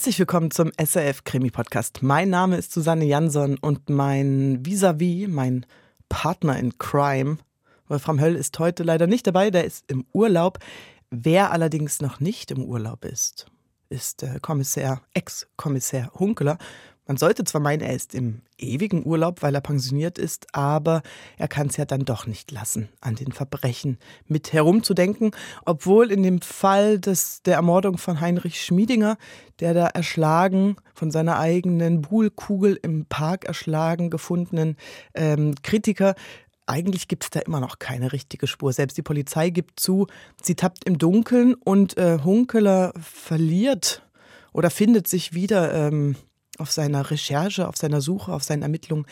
Herzlich willkommen zum SRF Krimi Podcast. Mein Name ist Susanne Jansson und mein Vis-à-vis, mein Partner in Crime, Wolfram Höll ist heute leider nicht dabei, der ist im Urlaub. Wer allerdings noch nicht im Urlaub ist, ist der Kommissar, Ex-Kommissar Hunkeler. Man sollte zwar meinen, er ist im ewigen Urlaub, weil er pensioniert ist, aber er kann es ja dann doch nicht lassen, an den Verbrechen mit herumzudenken, obwohl in dem Fall des, der Ermordung von Heinrich Schmiedinger, der da erschlagen, von seiner eigenen Buhlkugel im Park erschlagen gefundenen ähm, Kritiker, eigentlich gibt es da immer noch keine richtige Spur. Selbst die Polizei gibt zu, sie tappt im Dunkeln und äh, Hunkeler verliert oder findet sich wieder ähm, auf seiner Recherche, auf seiner Suche, auf seinen Ermittlungen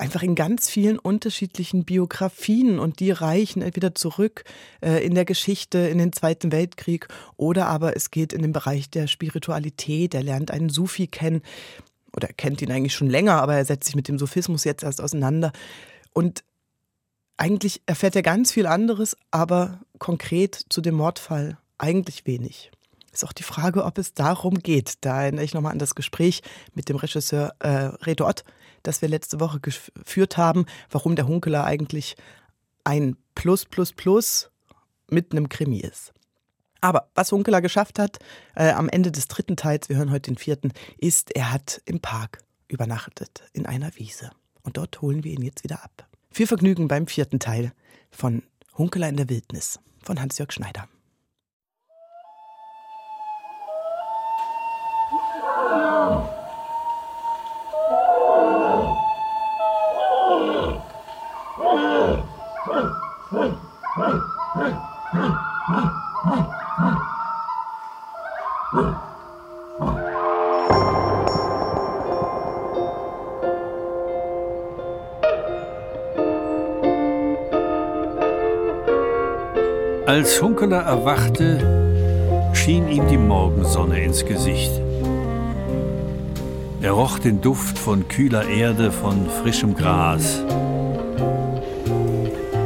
einfach in ganz vielen unterschiedlichen Biografien und die reichen entweder zurück äh, in der Geschichte, in den Zweiten Weltkrieg oder aber es geht in den Bereich der Spiritualität. Er lernt einen Sufi kennen oder er kennt ihn eigentlich schon länger, aber er setzt sich mit dem Sufismus jetzt erst auseinander. Und eigentlich erfährt er ganz viel anderes, aber konkret zu dem Mordfall eigentlich wenig. Ist auch die Frage, ob es darum geht. Da erinnere ich nochmal an das Gespräch mit dem Regisseur äh, Reto Ott, das wir letzte Woche geführt haben, warum der Hunkeler eigentlich ein Plus Plus Plus mit einem Krimi ist. Aber was Hunkeler geschafft hat, äh, am Ende des dritten Teils, wir hören heute den vierten, ist, er hat im Park übernachtet, in einer Wiese. Und dort holen wir ihn jetzt wieder ab. Viel Vergnügen beim vierten Teil von Hunkeler in der Wildnis von Hans-Jörg Schneider. Hunkeler erwachte, schien ihm die Morgensonne ins Gesicht. Er roch den Duft von kühler Erde, von frischem Gras.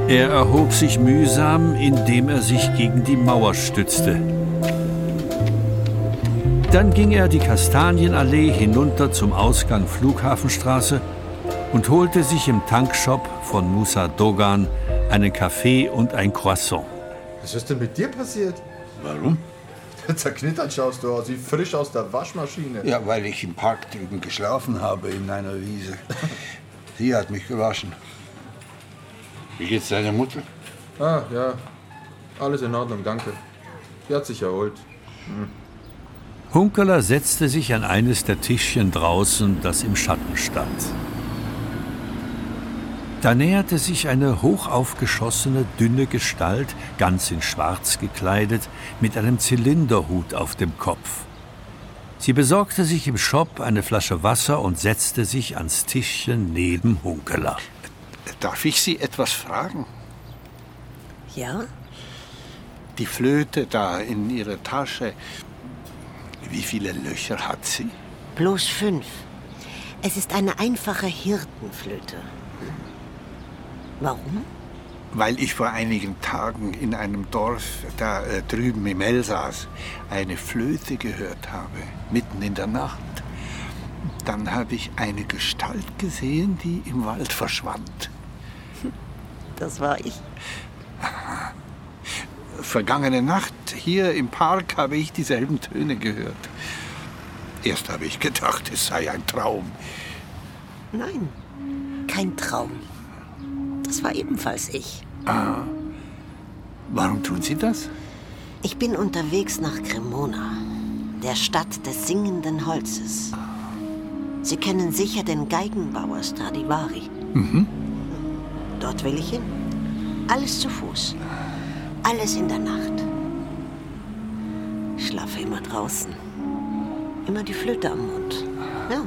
Er erhob sich mühsam, indem er sich gegen die Mauer stützte. Dann ging er die Kastanienallee hinunter zum Ausgang Flughafenstraße und holte sich im Tankshop von Musa Dogan einen Kaffee und ein Croissant. Was ist denn mit dir passiert? Warum? Zerknittert schaust du aus, wie frisch aus der Waschmaschine. Ja, weil ich im Park drüben geschlafen habe in einer Wiese. Sie hat mich gewaschen. Wie geht's deiner Mutter? Ah, ja. Alles in Ordnung, danke. Sie hat sich erholt. Hm. Hunkeler setzte sich an eines der Tischchen draußen, das im Schatten stand. Da näherte sich eine hochaufgeschossene, dünne Gestalt, ganz in Schwarz gekleidet, mit einem Zylinderhut auf dem Kopf. Sie besorgte sich im Shop eine Flasche Wasser und setzte sich ans Tischchen neben Hunkeler. Darf ich Sie etwas fragen? Ja? Die Flöte da in Ihrer Tasche, wie viele Löcher hat sie? Bloß fünf. Es ist eine einfache Hirtenflöte. Warum? Weil ich vor einigen Tagen in einem Dorf da äh, drüben im Elsass eine Flöte gehört habe, mitten in der Nacht. Dann habe ich eine Gestalt gesehen, die im Wald verschwand. Das war ich. Vergangene Nacht hier im Park habe ich dieselben Töne gehört. Erst habe ich gedacht, es sei ein Traum. Nein, kein Traum. Das war ebenfalls ich. Ah. Warum tun Sie das? Ich bin unterwegs nach Cremona, der Stadt des singenden Holzes. Sie kennen sicher den Geigenbauer Stradivari. Mhm. Dort will ich hin. Alles zu Fuß. Alles in der Nacht. Ich schlafe immer draußen. Immer die Flöte am Mund. Ja.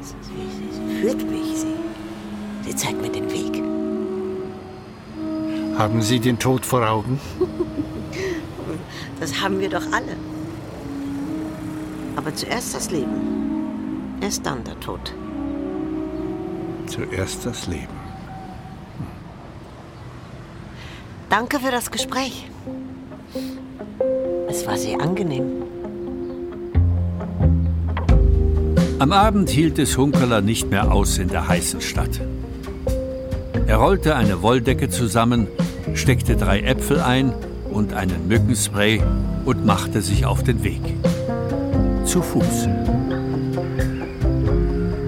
Sie, sie, sie führt mich. Sie, sie zeigt mir den Weg. Haben Sie den Tod vor Augen? Das haben wir doch alle. Aber zuerst das Leben. Erst dann der Tod. Zuerst das Leben. Danke für das Gespräch. Es war sehr angenehm. Am Abend hielt es Hunkeler nicht mehr aus in der heißen Stadt. Er rollte eine Wolldecke zusammen, steckte drei Äpfel ein und einen Mückenspray und machte sich auf den Weg. Zu Fuß.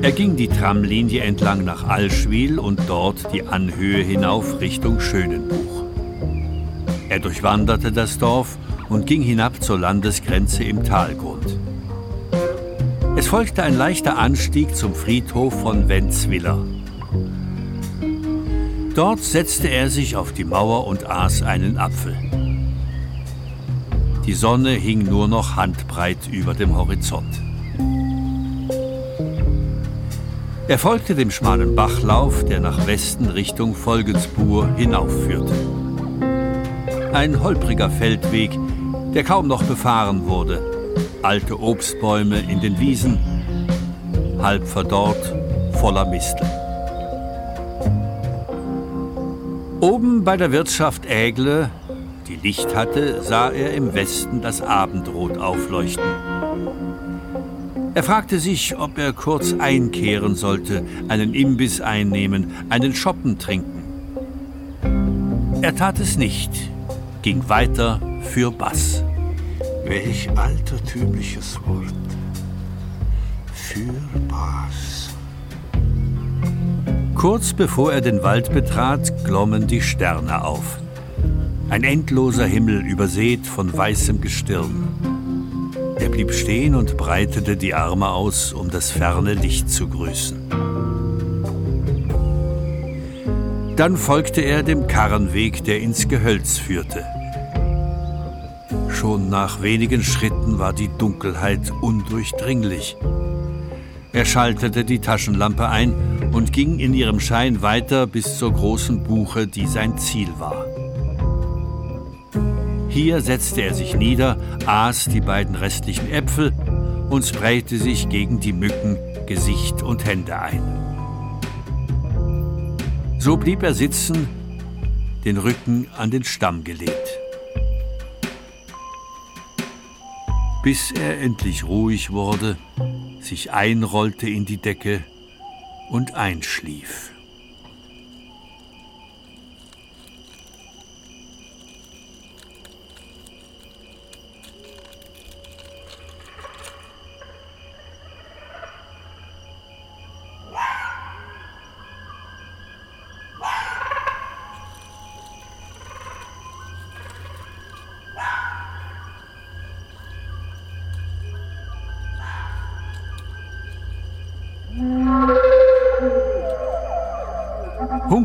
Er ging die Tramlinie entlang nach Allschwil und dort die Anhöhe hinauf Richtung Schönenbuch. Er durchwanderte das Dorf und ging hinab zur Landesgrenze im Talgrund. Es folgte ein leichter Anstieg zum Friedhof von Wenzwiller. Dort setzte er sich auf die Mauer und aß einen Apfel. Die Sonne hing nur noch handbreit über dem Horizont. Er folgte dem schmalen Bachlauf, der nach Westen Richtung Folgensbuhr hinaufführte. Ein holpriger Feldweg, der kaum noch befahren wurde. Alte Obstbäume in den Wiesen, halb verdorrt, voller Mistel. Oben bei der Wirtschaft Ägle, die Licht hatte, sah er im Westen das Abendrot aufleuchten. Er fragte sich, ob er kurz einkehren sollte, einen Imbiss einnehmen, einen Schoppen trinken. Er tat es nicht, ging weiter für Bass. Welch altertümliches Wort. Für Bass. Kurz bevor er den Wald betrat, glommen die Sterne auf. Ein endloser Himmel übersät von weißem Gestirn. Er blieb stehen und breitete die Arme aus, um das ferne Licht zu grüßen. Dann folgte er dem Karrenweg, der ins Gehölz führte. Schon nach wenigen Schritten war die Dunkelheit undurchdringlich. Er schaltete die Taschenlampe ein und ging in ihrem Schein weiter bis zur großen Buche, die sein Ziel war. Hier setzte er sich nieder, aß die beiden restlichen Äpfel und sprayte sich gegen die Mücken Gesicht und Hände ein. So blieb er sitzen, den Rücken an den Stamm gelehnt. Bis er endlich ruhig wurde, sich einrollte in die Decke und einschlief.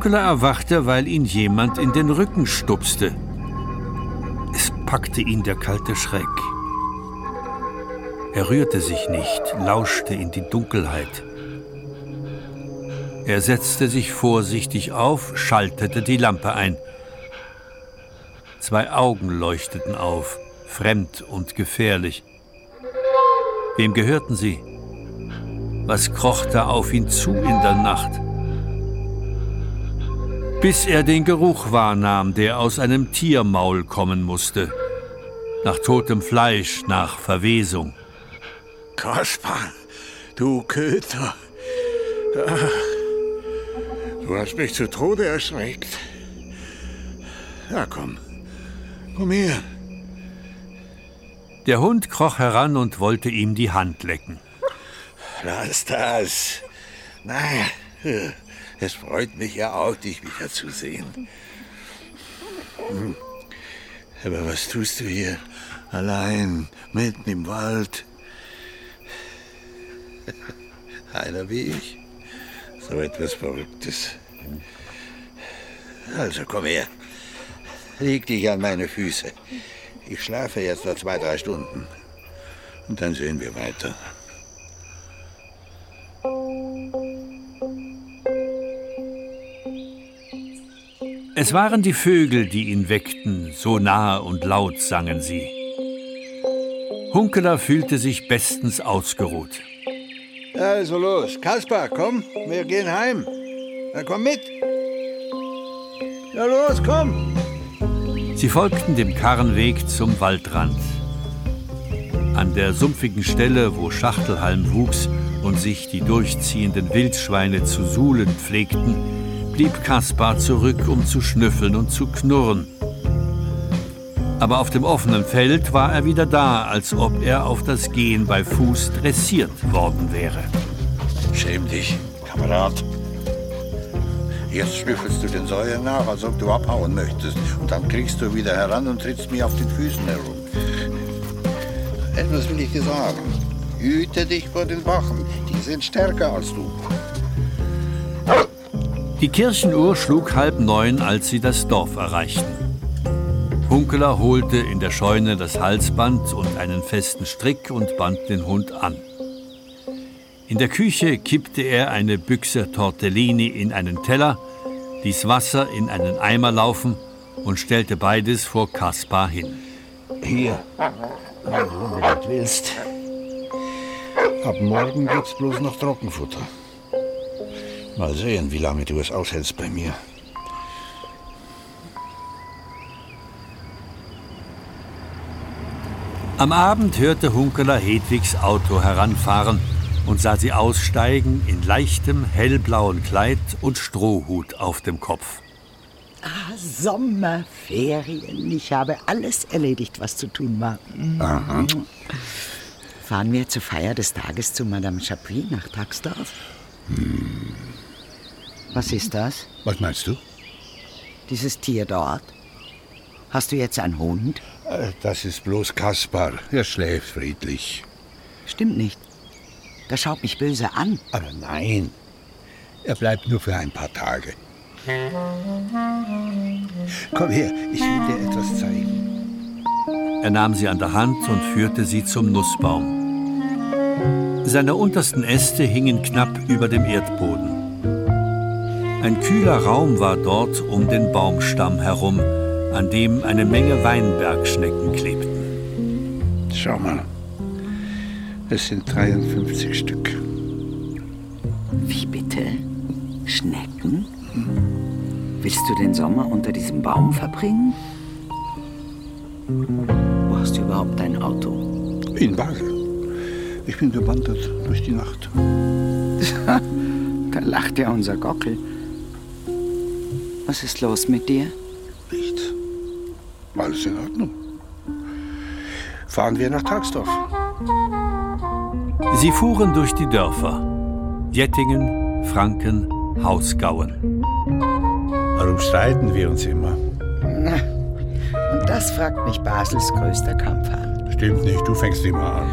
Hunkeler erwachte, weil ihn jemand in den Rücken stupste. Es packte ihn der kalte Schreck. Er rührte sich nicht, lauschte in die Dunkelheit. Er setzte sich vorsichtig auf, schaltete die Lampe ein. Zwei Augen leuchteten auf, fremd und gefährlich. Wem gehörten sie? Was kroch da auf ihn zu in der Nacht? Bis er den Geruch wahrnahm, der aus einem Tiermaul kommen musste. Nach totem Fleisch, nach Verwesung. Kaspar, du Köter. Ach, du hast mich zu Tode erschreckt. Ja, komm. Komm her. Der Hund kroch heran und wollte ihm die Hand lecken. Lass das. Nein, es freut mich ja auch, dich wiederzusehen. Aber was tust du hier allein, mitten im Wald? Einer wie ich. So etwas Verrücktes. Also komm her. Leg dich an meine Füße. Ich schlafe jetzt noch zwei, drei Stunden. Und dann sehen wir weiter. Es waren die Vögel, die ihn weckten, so nahe und laut sangen sie. Hunkeler fühlte sich bestens ausgeruht. Also los, Kaspar, komm, wir gehen heim. Na komm mit. Ja los, komm. Sie folgten dem Karrenweg zum Waldrand. An der sumpfigen Stelle, wo Schachtelhalm wuchs, und sich die durchziehenden Wildschweine zu suhlen pflegten, blieb Kaspar zurück, um zu schnüffeln und zu knurren. Aber auf dem offenen Feld war er wieder da, als ob er auf das Gehen bei Fuß dressiert worden wäre. Schäm dich, Kamerad. Jetzt schnüffelst du den Säuer nach, als ob du abhauen möchtest. Und dann kriegst du wieder heran und trittst mir auf den Füßen herum. Etwas will ich dir sagen. Hüte dich vor den Wachen. Die sind stärker als du. Die Kirchenuhr schlug halb neun, als sie das Dorf erreichten. Hunkeler holte in der Scheune das Halsband und einen festen Strick und band den Hund an. In der Küche kippte er eine Büchse Tortellini in einen Teller, ließ Wasser in einen Eimer laufen und stellte beides vor Kaspar hin. Hier, wenn du unbedingt willst. Ab morgen gibt's bloß noch Trockenfutter. Mal sehen, wie lange du es aushältst bei mir. Am Abend hörte Hunkeler Hedwigs Auto heranfahren und sah sie aussteigen in leichtem hellblauen Kleid und Strohhut auf dem Kopf. Ah, Sommerferien. Ich habe alles erledigt, was zu tun war. Aha. Fahren wir zur Feier des Tages zu Madame Chapuis nach Taxdorf? Was ist das? Was meinst du? Dieses Tier dort? Hast du jetzt einen Hund? Äh, Das ist bloß Kaspar. Er schläft friedlich. Stimmt nicht. Der schaut mich böse an. Aber nein, er bleibt nur für ein paar Tage. Komm her, ich will dir etwas zeigen. Er nahm sie an der Hand und führte sie zum Nussbaum. Seine untersten Äste hingen knapp über dem Erdboden. Ein kühler Raum war dort um den Baumstamm herum, an dem eine Menge Weinbergschnecken klebten. Schau mal. Es sind 53 Stück. Wie bitte? Schnecken? Willst du den Sommer unter diesem Baum verbringen? Wo hast du überhaupt dein Auto? In Basel. Ich bin gewandert durch die Nacht. Da lacht ja unser Gockel. Was ist los mit dir? Nichts. Alles in Ordnung. Fahren wir nach Tagsdorf. Sie fuhren durch die Dörfer. Jettingen, Franken, Hausgauen. Warum streiten wir uns immer? Und das fragt mich Basels größter Kampf an. Stimmt nicht, du fängst immer an.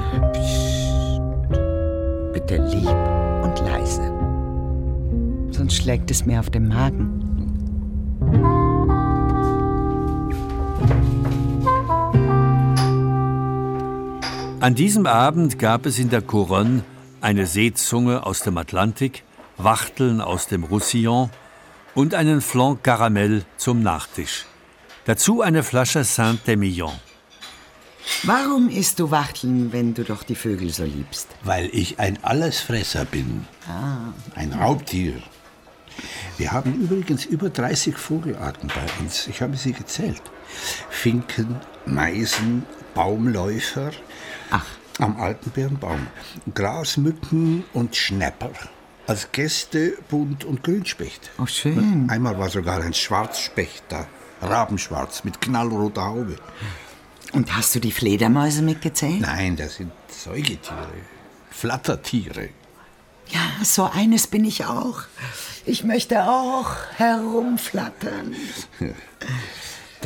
Bitte lieb und leise. Sonst schlägt es mir auf den Magen. An diesem Abend gab es in der Couronne eine Seezunge aus dem Atlantik, Wachteln aus dem Roussillon und einen Flanc Caramel zum Nachtisch. Dazu eine Flasche Saint-Emilion. Warum isst du Wachteln, wenn du doch die Vögel so liebst? Weil ich ein Allesfresser bin. Ein Raubtier. Wir haben übrigens über 30 Vogelarten bei uns. Ich habe sie gezählt. Finken, Meisen, Baumläufer. Ach. Am Altenbeerenbaum. Grasmücken und Schnäpper. Als Gäste Bunt- und Grünspecht. Oh, schön. Einmal war sogar ein Schwarzspecht da. Rabenschwarz mit knallroter Haube. Und hast du die Fledermäuse mitgezählt? Nein, das sind Säugetiere. Flattertiere. Ja, so eines bin ich auch. Ich möchte auch herumflattern.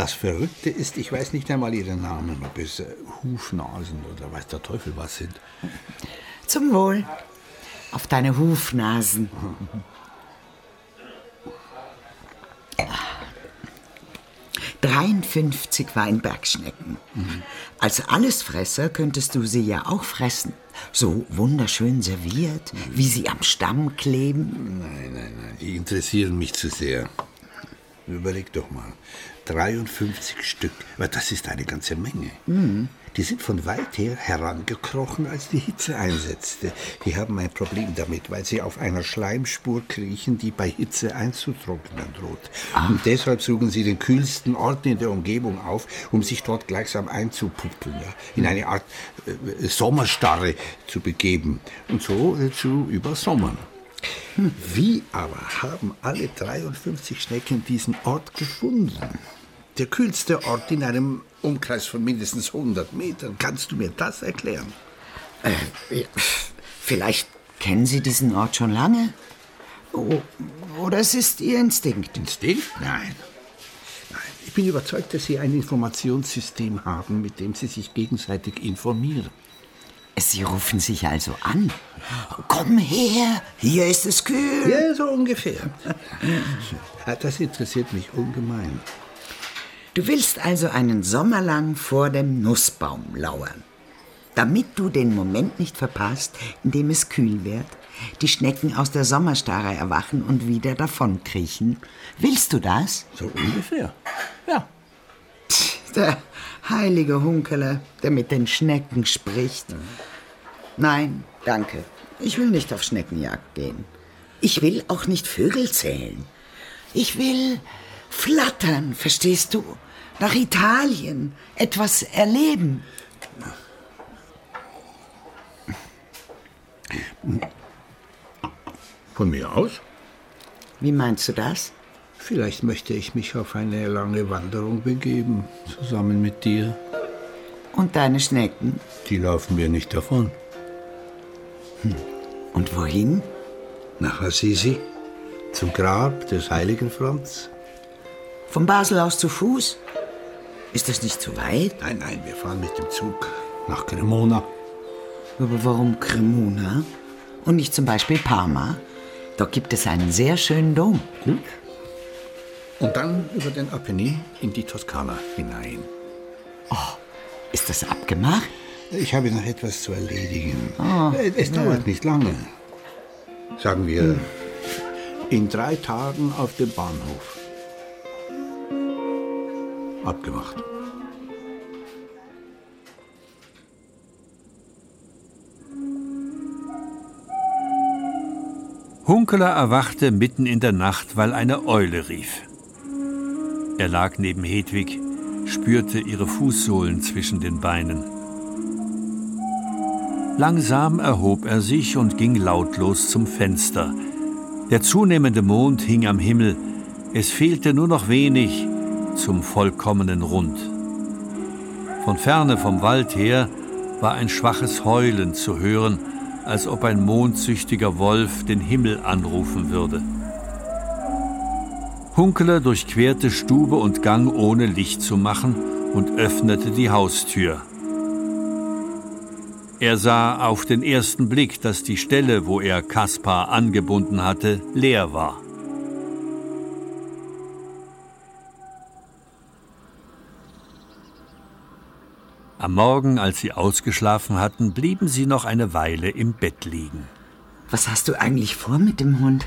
Das Verrückte ist, ich weiß nicht einmal ihren Namen, ob es äh, Hufnasen oder weiß der Teufel was sind. Zum Wohl. Auf deine Hufnasen. 53 Weinbergschnecken. Als Allesfresser könntest du sie ja auch fressen. So wunderschön serviert, wie sie am Stamm kleben. Nein, nein, nein, die interessieren mich zu sehr. Überleg doch mal. 53 Stück, aber das ist eine ganze Menge. Die sind von weit her herangekrochen, als die Hitze einsetzte. Die haben ein Problem damit, weil sie auf einer Schleimspur kriechen, die bei Hitze einzutrocknen droht. Und deshalb suchen sie den kühlsten Ort in der Umgebung auf, um sich dort gleichsam einzupuppeln, ja, in eine Art äh, Sommerstarre zu begeben und so äh, zu übersommern. Wie aber haben alle 53 Schnecken diesen Ort gefunden? Der kühlste Ort in einem Umkreis von mindestens 100 Metern. Kannst du mir das erklären? Äh, vielleicht kennen Sie diesen Ort schon lange? O- Oder es ist Ihr Instinkt? Instinkt? Nein. Nein. Ich bin überzeugt, dass Sie ein Informationssystem haben, mit dem Sie sich gegenseitig informieren. Sie rufen sich also an. Komm her, hier ist es kühl. Ja, so ungefähr. Das interessiert mich ungemein. Du willst also einen Sommer lang vor dem Nussbaum lauern. Damit du den Moment nicht verpasst, in dem es kühl wird, die Schnecken aus der Sommerstarre erwachen und wieder davonkriechen. Willst du das? So ungefähr. Ja. Der heilige Hunkeler, der mit den Schnecken spricht. Nein, danke. Ich will nicht auf Schneckenjagd gehen. Ich will auch nicht Vögel zählen. Ich will flattern, verstehst du? Nach Italien, etwas erleben. Von mir aus? Wie meinst du das? Vielleicht möchte ich mich auf eine lange Wanderung begeben, zusammen mit dir. Und deine Schnecken? Die laufen mir nicht davon. Und wohin? Nach Assisi, zum Grab des heiligen Franz. Von Basel aus zu Fuß? Ist das nicht zu weit? Nein, nein, wir fahren mit dem Zug nach Cremona. Aber warum Cremona? Und nicht zum Beispiel Parma? Dort gibt es einen sehr schönen Dom. Gut. Und dann über den Apennin in die Toskana hinein. Ist das abgemacht? Ich habe noch etwas zu erledigen. Äh, es dauert nicht lange. Sagen wir, in drei Tagen auf dem Bahnhof. Abgemacht. Hunkeler erwachte mitten in der Nacht, weil eine Eule rief. Er lag neben Hedwig, spürte ihre Fußsohlen zwischen den Beinen. Langsam erhob er sich und ging lautlos zum Fenster. Der zunehmende Mond hing am Himmel, es fehlte nur noch wenig zum vollkommenen Rund. Von ferne vom Wald her war ein schwaches Heulen zu hören, als ob ein mondsüchtiger Wolf den Himmel anrufen würde. Hunkele durchquerte Stube und Gang ohne Licht zu machen und öffnete die Haustür. Er sah auf den ersten Blick, dass die Stelle, wo er Kaspar angebunden hatte, leer war. Am Morgen, als sie ausgeschlafen hatten, blieben sie noch eine Weile im Bett liegen. Was hast du eigentlich vor mit dem Hund?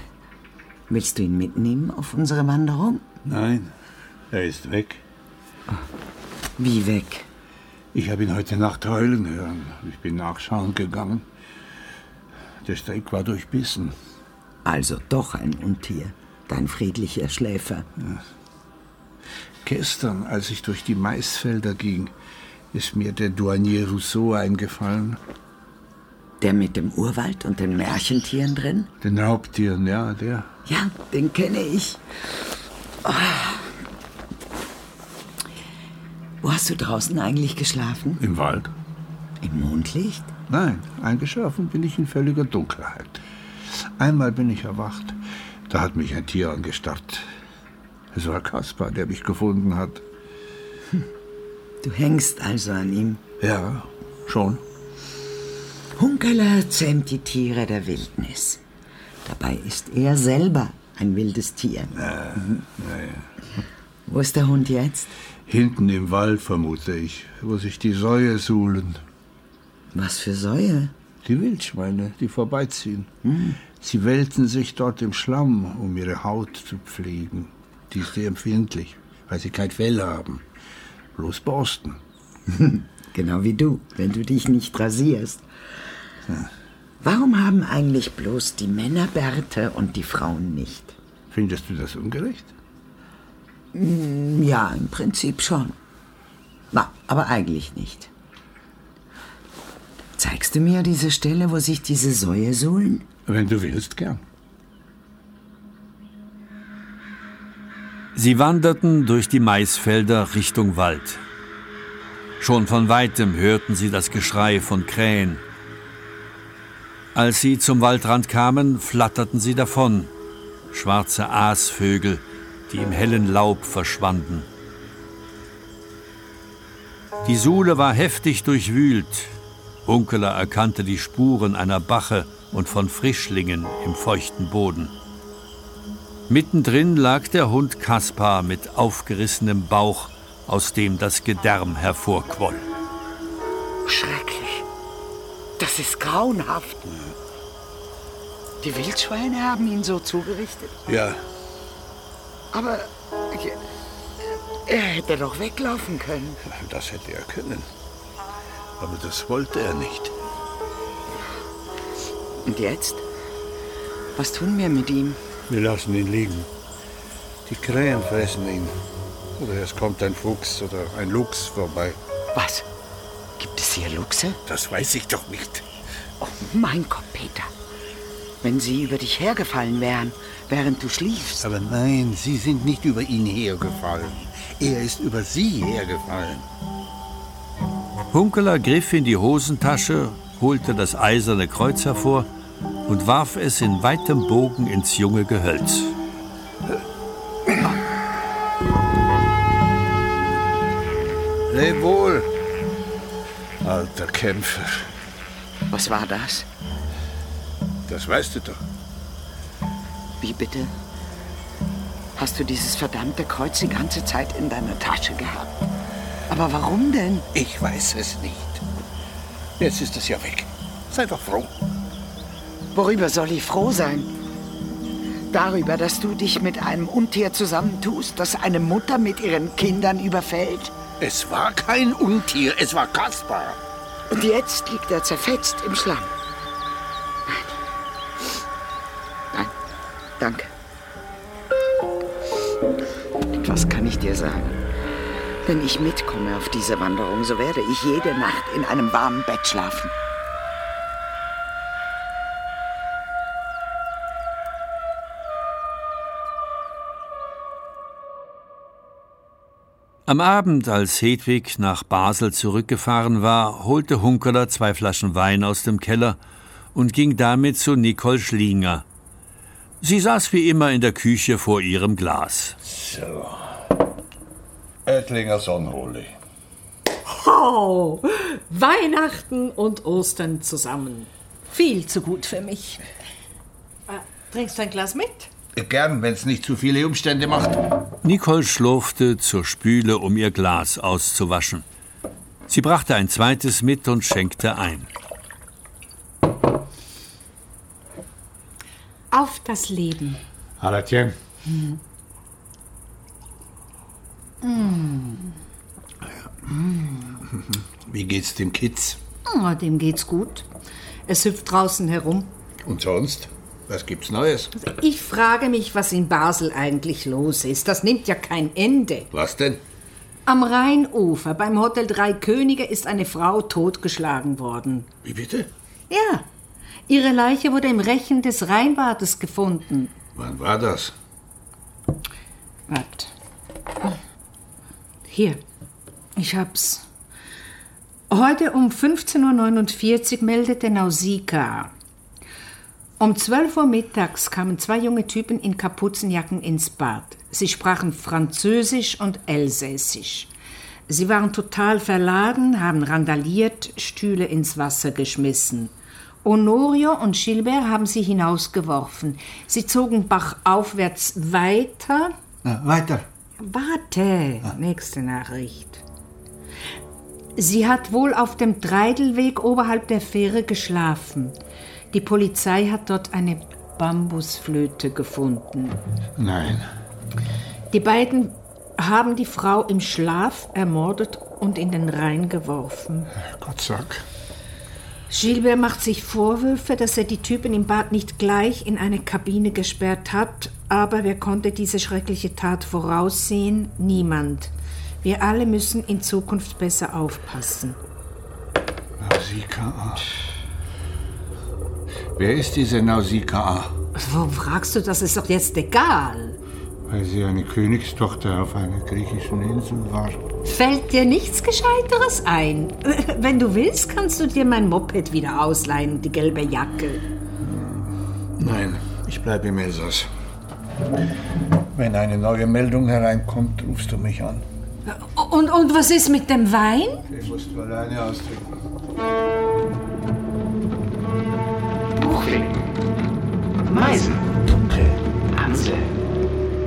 Willst du ihn mitnehmen auf unsere Wanderung? Nein, er ist weg. Wie weg? Ich habe ihn heute Nacht heulen hören. Ich bin nachschauen gegangen. Der Strick war durchbissen. Also doch ein Untier. Dein friedlicher Schläfer. Gestern, als ich durch die Maisfelder ging, ist mir der Douanier Rousseau eingefallen. Der mit dem Urwald und den Märchentieren drin? Den Raubtieren, ja, der. Ja, den kenne ich. Ah. Wo hast du draußen eigentlich geschlafen? Im Wald? Im Mondlicht? Nein, eingeschlafen bin ich in völliger Dunkelheit. Einmal bin ich erwacht. Da hat mich ein Tier angestarrt. Es war Kaspar, der mich gefunden hat. Du hängst also an ihm. Ja, schon. Hunkeler zähmt die Tiere der Wildnis. Dabei ist er selber ein wildes Tier. Mhm. Wo ist der Hund jetzt? Hinten im Wald, vermute ich, wo sich die Säue suhlen. Was für Säue? Die Wildschweine, die vorbeiziehen. Sie wälzen sich dort im Schlamm, um ihre Haut zu pflegen. Die ist sehr empfindlich, weil sie kein Fell haben. Bloß Borsten. Genau wie du, wenn du dich nicht rasierst. Warum haben eigentlich bloß die Männer Bärte und die Frauen nicht? Findest du das ungerecht? Ja, im Prinzip schon. Na, aber eigentlich nicht. Zeigst du mir diese Stelle, wo sich diese Säue suhlen? Wenn du willst, gern. Sie wanderten durch die Maisfelder Richtung Wald. Schon von weitem hörten sie das Geschrei von Krähen. Als sie zum Waldrand kamen, flatterten sie davon, schwarze Aasvögel, die im hellen Laub verschwanden. Die Suhle war heftig durchwühlt. Unkeler erkannte die Spuren einer Bache und von Frischlingen im feuchten Boden. Mittendrin lag der Hund Kaspar mit aufgerissenem Bauch, aus dem das Gedärm hervorquoll. Schrecklich. Das ist grauenhaft. Die Wildschweine haben ihn so zugerichtet. Ja, Aber er hätte doch weglaufen können. das hätte er können. Aber das wollte er nicht. Und jetzt? Was tun wir mit ihm? Wir lassen ihn liegen. Die Krähen fressen ihn. Oder es kommt ein Fuchs oder ein Luchs vorbei. Was? Gibt es hier Luchse? Das weiß ich doch nicht. Oh mein Gott, Peter. Wenn sie über dich hergefallen wären, während du schliefst. Aber nein, Sie sind nicht über ihn hergefallen. Er ist über Sie hergefallen. Hunkeler griff in die Hosentasche, holte das eiserne Kreuz hervor und warf es in weitem Bogen ins junge Gehölz. Leb wohl, alter Kämpfer. Was war das? Das weißt du doch. Wie bitte? Hast du dieses verdammte Kreuz die ganze Zeit in deiner Tasche gehabt? Aber warum denn? Ich weiß es nicht. Jetzt ist es ja weg. Sei doch froh. Worüber soll ich froh sein? Darüber, dass du dich mit einem Untier zusammentust, das eine Mutter mit ihren Kindern überfällt? Es war kein Untier, es war Kaspar. Und jetzt liegt er zerfetzt im Schlamm. Nein. Nein, danke. Was kann ich dir sagen? Wenn ich mitkomme auf diese Wanderung, so werde ich jede Nacht in einem warmen Bett schlafen. Am Abend, als Hedwig nach Basel zurückgefahren war, holte Hunkeler zwei Flaschen Wein aus dem Keller und ging damit zu Nicole Schlinger. Sie saß wie immer in der Küche vor ihrem Glas. So. Ettlinger Sonnenholi. Oh, Weihnachten und Ostern zusammen. Viel zu gut für mich. Äh, trinkst du ein Glas mit? Gern, wenn es nicht zu viele Umstände macht. Nicole schlurfte zur Spüle, um ihr Glas auszuwaschen. Sie brachte ein zweites mit und schenkte ein. Auf das Leben. Hallertje. Wie geht's dem Kids? Oh, dem geht's gut. Es hüpft draußen herum. Und sonst? Was gibt's Neues? Ich frage mich, was in Basel eigentlich los ist. Das nimmt ja kein Ende. Was denn? Am Rheinufer beim Hotel Drei Könige ist eine Frau totgeschlagen worden. Wie bitte? Ja, ihre Leiche wurde im Rechen des Rheinbades gefunden. Wann war das? Wart. Hier, ich hab's. Heute um 15.49 Uhr meldete Nausicaa. Um 12 Uhr mittags kamen zwei junge Typen in Kapuzenjacken ins Bad. Sie sprachen Französisch und Elsässisch. Sie waren total verladen, haben randaliert, Stühle ins Wasser geschmissen. Honorio und Gilbert haben sie hinausgeworfen. Sie zogen bachaufwärts weiter. weiter. Warte, nächste Nachricht. Sie hat wohl auf dem Treidelweg oberhalb der Fähre geschlafen. Die Polizei hat dort eine Bambusflöte gefunden. Nein. Die beiden haben die Frau im Schlaf ermordet und in den Rhein geworfen. Gott sag. Gilbert macht sich Vorwürfe, dass er die Typen im Bad nicht gleich in eine Kabine gesperrt hat, aber wer konnte diese schreckliche Tat voraussehen? Niemand. Wir alle müssen in Zukunft besser aufpassen. Nausicaa. Wer ist diese Nausicaa? Warum fragst du, das ist doch jetzt egal. Weil sie eine Königstochter auf einer griechischen Insel war. Fällt dir nichts Gescheiteres ein? Wenn du willst, kannst du dir mein Moped wieder ausleihen und die gelbe Jacke. Nein, ich bleibe im Elsass. Wenn eine neue Meldung hereinkommt, rufst du mich an. Und, und was ist mit dem Wein? Musst du alleine austrinken. Buchwing, Meisen, Dunkel, Amsel,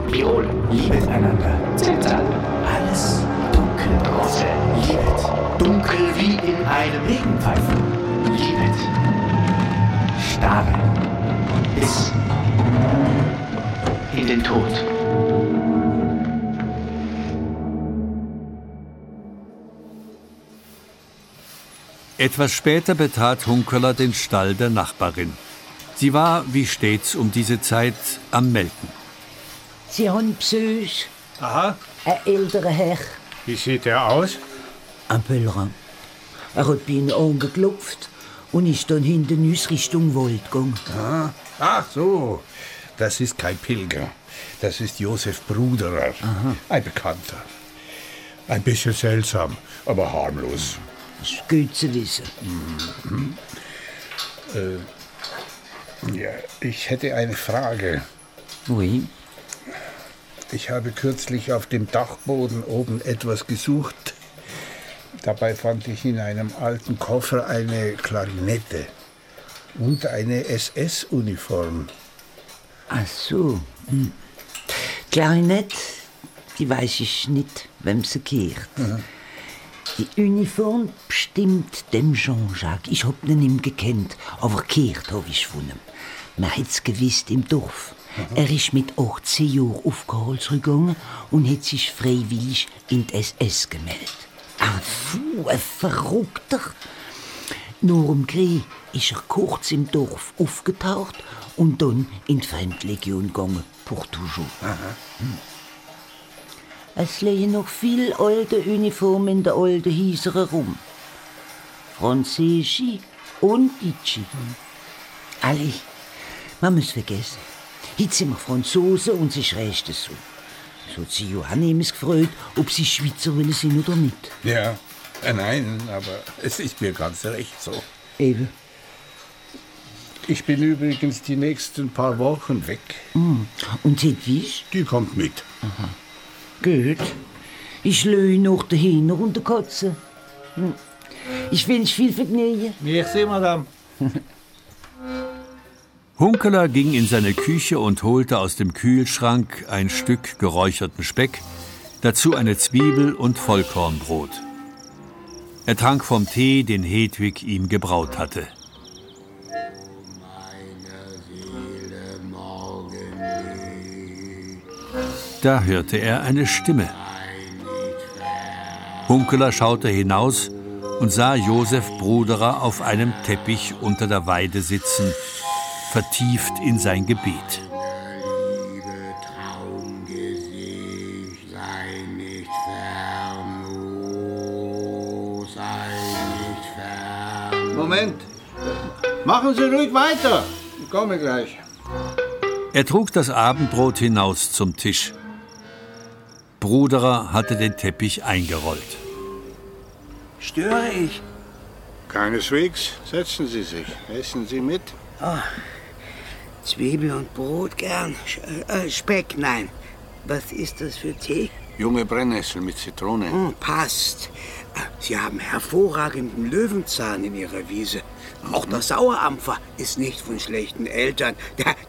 Viol, liebet einander, Zimtern, alles dunkel, Große, liebet, dunkel wie in einem Regenpfeifen, liebet, Starre. Biss in den Tod. Etwas später betrat Hunkeler den Stall der Nachbarin. Sie war, wie stets um diese Zeit, am Melken. Sie haben Besuch. Aha. Ein älterer Herr, Wie sieht er aus? ein Pöllerer. Er hat bei ihnen angeklopft und ist dann hinter uns Richtung Wald gegangen. Ach so, das ist kein Pilger. Das ist Josef Bruderer, ein Bekannter. Ein bisschen seltsam, aber harmlos. Das ist gut zu wissen. Ja, ich hätte eine Frage. Oui. Ich habe kürzlich auf dem Dachboden oben etwas gesucht. Dabei fand ich in einem alten Koffer eine Klarinette und eine SS-Uniform. Ach so. Hm. Klarinette, die weiß ich nicht, wem sie gehört. Die Uniform bestimmt dem Jean-Jacques. Ich hab ihn ihm gekannt, aber gehört hab ich von ihm. Man hat's gewusst im Dorf. Er ist mit 18 Jahren auf Karlsruhe und hat sich freiwillig in die SS gemeldet. Ein Fu, ein Verrückter. Nur im Krieg ist er kurz im Dorf aufgetaucht und dann in die Feindlegion gegangen, pour toujours. Hm. Es liegen noch viel alte Uniformen in der alten Häuser herum. Französische und Deutsche. Alle, man muss vergessen. Heute sind wir Franzosen und sie schrägst es so. So hat sie Johanne immer gefreut, ob sie Schweizer wollen sind oder nicht. Ja, äh, nein, aber es ist mir ganz recht so. Eben. Ich bin übrigens die nächsten paar Wochen weg. Und Hedwig? Die kommt mit. Gut. Ich löhe noch den Hühner und der Katze. Hm. Ich wünsche viel Vergnügen. Merci, Madame. Hunkeler ging in seine Küche und holte aus dem Kühlschrank ein Stück geräucherten Speck, dazu eine Zwiebel und Vollkornbrot. Er trank vom Tee, den Hedwig ihm gebraut hatte. Da hörte er eine Stimme. Hunkeler schaute hinaus und sah Josef Bruderer auf einem Teppich unter der Weide sitzen, vertieft in sein Gebet. Moment. Machen Sie ruhig weiter. Ich komme gleich. Er trug das Abendbrot hinaus zum Tisch. Bruderer hatte den Teppich eingerollt. Störe ich? Keineswegs. Setzen Sie sich. Essen Sie mit. Zwiebel und Brot gern. Sch äh, Speck, nein. Was ist das für Tee? Junge Brennnessel mit Zitrone. Hm, passt. Äh, Sie haben hervorragenden Löwenzahn in Ihrer Wiese. Auch der Sauerampfer ist nicht von schlechten Eltern.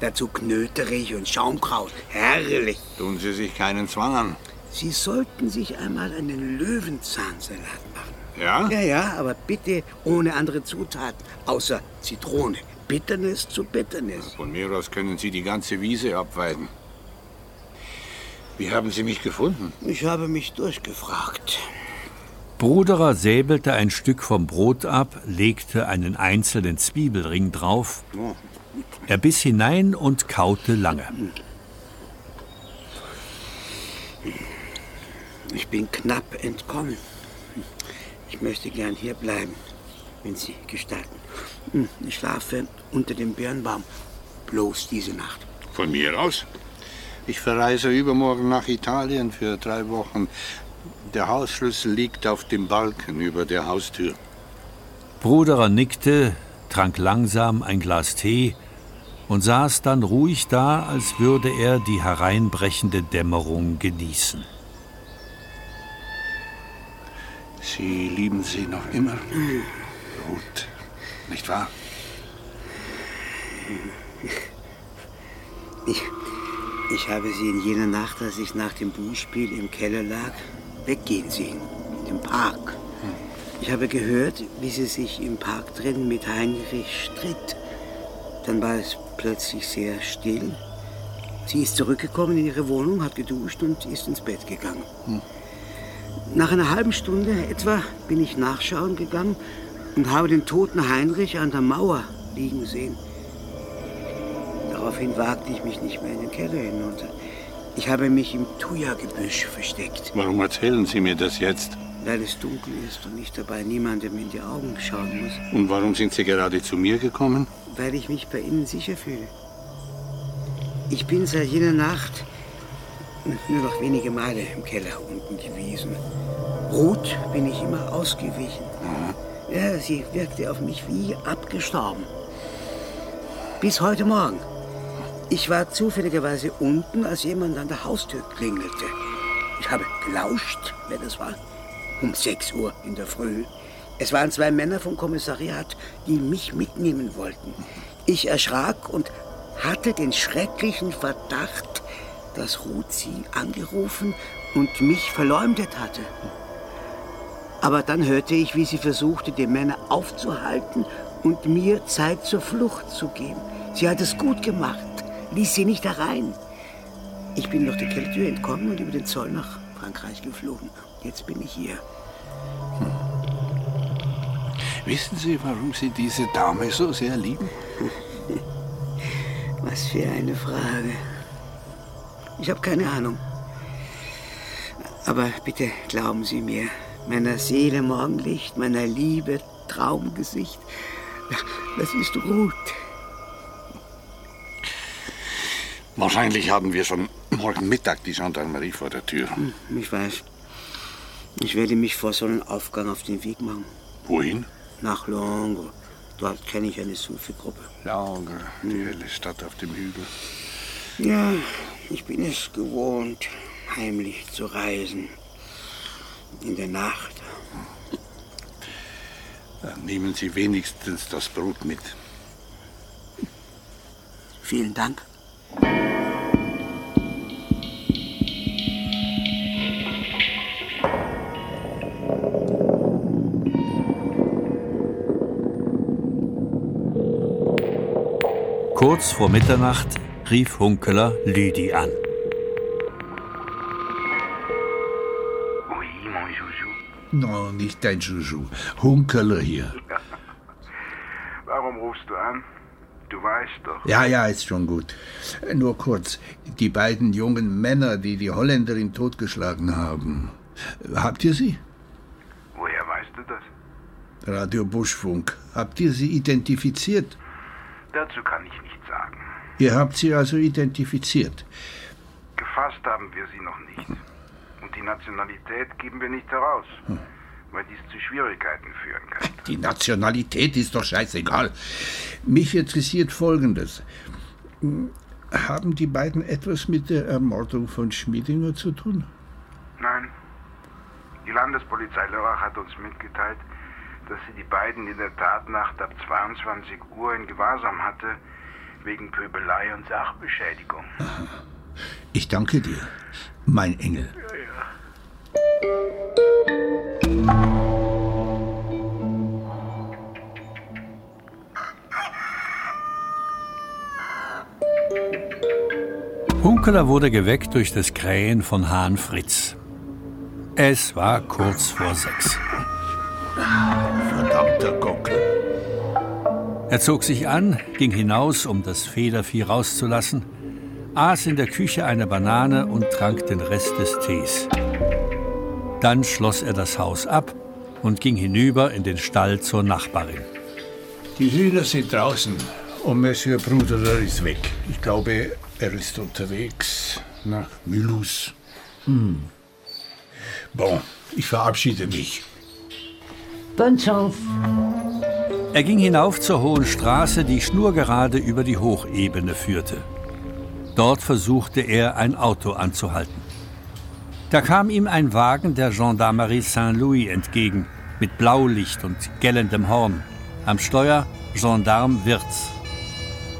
Dazu Knöterich und Schaumkraut. Herrlich. Tun Sie sich keinen Zwang an. Sie sollten sich einmal einen Löwenzahnsalat machen. Ja? Ja, ja, aber bitte ohne andere Zutaten, außer Zitrone. Bitternis zu Bitternis. Von mir aus können Sie die ganze Wiese abweiden. Wie haben Sie mich gefunden? Ich habe mich durchgefragt. Bruderer säbelte ein Stück vom Brot ab, legte einen einzelnen Zwiebelring drauf. Er biss hinein und kaute lange. Ich bin knapp entkommen. Ich möchte gern hier bleiben, wenn Sie gestatten. Hm, Ich schlafe unter dem Birnbaum. Bloß diese Nacht. Von mir aus. Ich verreise übermorgen nach Italien für drei Wochen. Der Hausschlüssel liegt auf dem Balken über der Haustür. Bruderer nickte, trank langsam ein Glas Tee und saß dann ruhig da, als würde er die hereinbrechende Dämmerung genießen. Sie lieben sie noch immer? Gut, nicht wahr? Ich, ich habe Sie in jener Nacht, als ich nach dem Buchspiel im Keller lag, weggehen sehen. Im Park. Ich habe gehört, wie sie sich im Park drin mit Heinrich stritt. Dann war es plötzlich sehr still. Sie ist zurückgekommen in ihre Wohnung, hat geduscht und ist ins Bett gegangen. Nach einer halben Stunde etwa bin ich nachschauen gegangen und habe den toten Heinrich an der Mauer liegen sehen. Daraufhin wagte ich mich nicht mehr in den Keller hinunter. Ich habe mich im Thuja-Gebüsch versteckt, Warum erzählen Sie mir das jetzt? weil es dunkel ist und ich dabei niemandem in die Augen schauen muss, Und warum sind Sie gerade zu mir gekommen? weil ich mich bei Ihnen sicher fühle. Ich bin seit jener Nacht nur noch wenige Male im Keller unten gewesen. Ruth bin ich immer ausgewichen. Ja, sie wirkte auf mich wie abgestorben. Bis heute Morgen. Ich war zufälligerweise unten, als jemand an der Haustür klingelte. Ich habe gelauscht, wer das war. Um 6 Uhr in der Früh. Es waren zwei Männer vom Kommissariat, die mich mitnehmen wollten. Ich erschrak und hatte den schrecklichen Verdacht, dass Ruth sie angerufen und mich verleumdet hatte. Aber dann hörte ich, wie sie versuchte, die Männer aufzuhalten und mir Zeit zur Flucht zu geben. Sie hat es gut gemacht, ließ sie nicht herein. Ich bin durch die Kellertür entkommen und über den Zoll nach Frankreich geflogen. Jetzt bin ich hier. Wissen Sie, warum Sie diese Dame so sehr lieben? Was für eine Frage. Ich habe keine Ahnung. Aber bitte glauben Sie mir, meiner Seele Morgenlicht, meiner Liebe Traumgesicht, das ist Ruth. Wahrscheinlich haben wir schon morgen Mittag die Gendarmerie vor der Tür. Hm, Ich weiß. Ich werde mich vor Sonnenaufgang auf den Weg machen. Wohin? Nach Langres. Dort kenne ich eine Sufi-Gruppe. Langres, die helle Stadt auf dem Hügel. Ja, ich bin es gewohnt, heimlich zu reisen. In der Nacht. Dann nehmen Sie wenigstens das Brot mit. Vielen Dank. Kurz vor Mitternacht rief Hunkeler Lüdi an. No, nicht dein Juju. Hunkerler hier. Warum rufst du an? Du weißt doch. Ja, ja, ist schon gut. Nur kurz. Die beiden jungen Männer, die die Holländerin totgeschlagen haben. Habt ihr sie? Woher weißt du das? Radio Buschfunk. Habt ihr sie identifiziert? Dazu kann ich nichts sagen. Ihr habt sie also identifiziert. Gefasst haben wir sie noch nicht. Und die Nationalität geben wir nicht heraus, weil dies zu Schwierigkeiten führen kann. Die Nationalität ist doch scheißegal. Mich interessiert Folgendes. Haben die beiden etwas mit der Ermordung von Schmiedinger zu tun? Nein. Die Landespolizei Lörrach hat uns mitgeteilt, dass sie die beiden in der Tatnacht ab 22 Uhr in Gewahrsam hatte, wegen Pöbelei und Sachbeschädigung. Ich danke dir, mein Engel. Hunkeler wurde geweckt durch das Krähen von Hahn Fritz. Es war kurz vor sechs. Verdammter Gockel. Er zog sich an, ging hinaus, um das Federvieh rauszulassen, aß in der Küche eine Banane und trank den Rest des Tees. Dann schloss er das Haus ab und ging hinüber in den Stall zur Nachbarin. Die Hühner sind draußen und Monsieur Bruderer ist weg. Ich glaube, er ist unterwegs nach Mulhouse. Hm. Bon, ich verabschiede mich. Bonne chance. Er ging hinauf zur hohen Straße, die schnurgerade über die Hochebene führte. Dort versuchte er, ein Auto anzuhalten. Da kam ihm ein Wagen der Gendarmerie Saint-Louis entgegen, mit Blaulicht und gellendem Horn. Am Steuer Gendarm Wirz.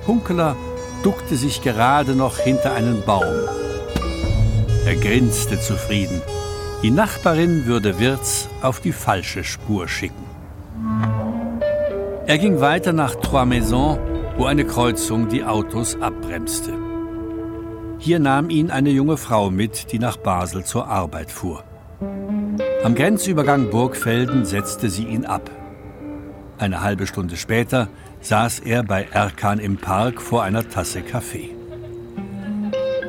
Hunkeler duckte sich gerade noch hinter einen Baum. Er grinste zufrieden. Die Nachbarin würde Wirz auf die falsche Spur schicken. Er ging weiter nach Trois Maisons, wo eine Kreuzung die Autos abbremste. Hier nahm ihn eine junge Frau mit, die nach Basel zur Arbeit fuhr. Am Grenzübergang Burgfelden setzte sie ihn ab. Eine halbe Stunde später saß er bei Erkan im Park vor einer Tasse Kaffee.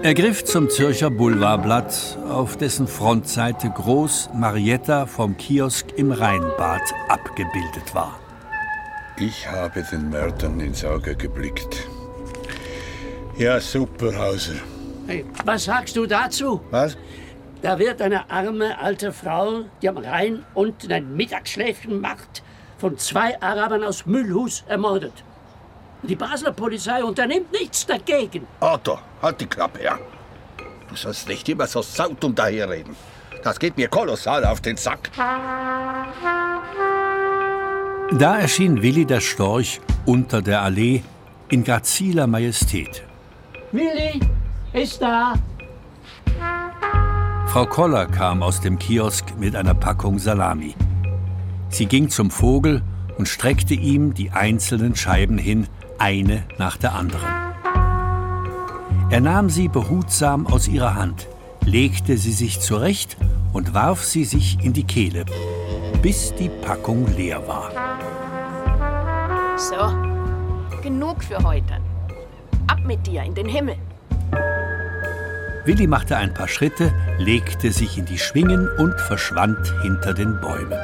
Er griff zum Zürcher Boulevardblatt, auf dessen Frontseite groß Marietta vom Kiosk im Rheinbad abgebildet war. Ich habe den Mördern ins Auge geblickt. Ja, super, Hauser. Hey, was sagst du dazu? Was? Da wird eine arme alte Frau, die am Rhein unten ein Mittagsschläfchen macht, von zwei Arabern aus Müllhus ermordet. Die Basler Polizei unternimmt nichts dagegen. Otto, halt die Klappe, ja. Du sollst nicht immer so sautum daherreden. Das geht mir kolossal auf den Sack. Da erschien Willi der Storch unter der Allee in graziler Majestät. Willi ist da. Frau Koller kam aus dem Kiosk mit einer Packung Salami. Sie ging zum Vogel und streckte ihm die einzelnen Scheiben hin, eine nach der anderen. Er nahm sie behutsam aus ihrer Hand, legte sie sich zurecht und warf sie sich in die Kehle, bis die Packung leer war. So, genug für heute. Ab mit dir in den Himmel. Willi machte ein paar Schritte, legte sich in die Schwingen und verschwand hinter den Bäumen.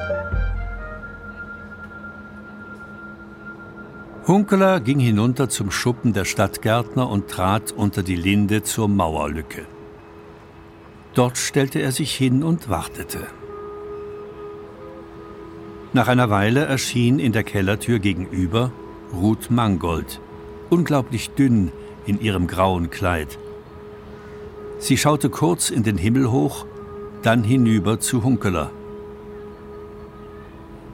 Hunkeler ging hinunter zum Schuppen der Stadtgärtner und trat unter die Linde zur Mauerlücke. Dort stellte er sich hin und wartete. Nach einer Weile erschien in der Kellertür gegenüber Ruth Mangold, unglaublich dünn in ihrem grauen Kleid. Sie schaute kurz in den Himmel hoch, dann hinüber zu Hunkeler.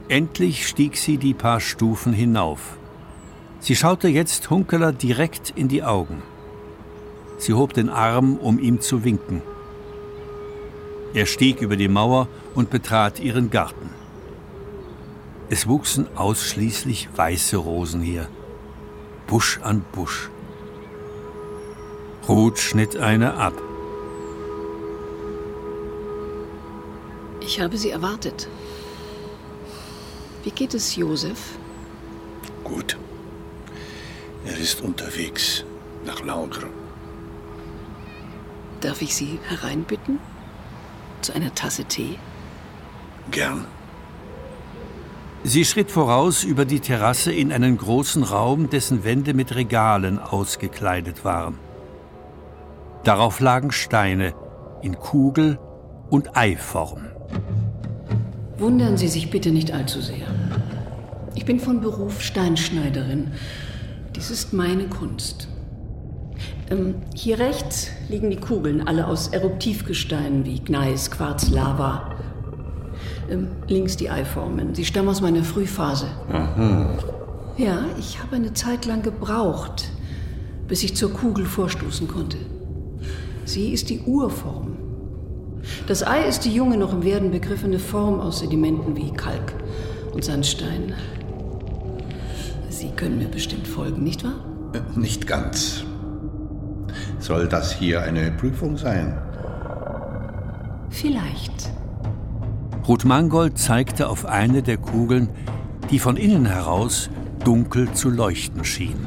Endlich stieg sie die paar Stufen hinauf. Sie schaute jetzt Hunkeler direkt in die Augen. Sie hob den Arm, um ihm zu winken. Er stieg über die Mauer und betrat ihren Garten. Es wuchsen ausschließlich weiße Rosen hier, Busch an Busch. Ruth schnitt eine ab. Ich habe Sie erwartet. Wie geht es Josef? Gut. Er ist unterwegs nach Langres. Darf ich Sie hereinbitten? Zu einer Tasse Tee? Gern. Sie schritt voraus über die Terrasse in einen großen Raum, dessen Wände mit Regalen ausgekleidet waren. Darauf lagen Steine in Kugel- und Eiform. Wundern Sie sich bitte nicht allzu sehr. Ich bin von Beruf Steinschneiderin. Dies ist meine Kunst. Ähm, hier rechts liegen die Kugeln, alle aus Eruptivgesteinen wie Gneis, Quarz, Lava. Ähm, links die Eiformen. Sie stammen aus meiner Frühphase. Aha. Ja, ich habe eine Zeit lang gebraucht, bis ich zur Kugel vorstoßen konnte. Sie ist die Urform. Das Ei ist die junge, noch im Werden begriffene Form aus Sedimenten wie Kalk und Sandstein. Sie können mir bestimmt folgen, nicht wahr? Äh, Nicht ganz. Soll das hier eine Prüfung sein? Vielleicht. Ruth Mangold zeigte auf eine der Kugeln, die von innen heraus dunkel zu leuchten schien.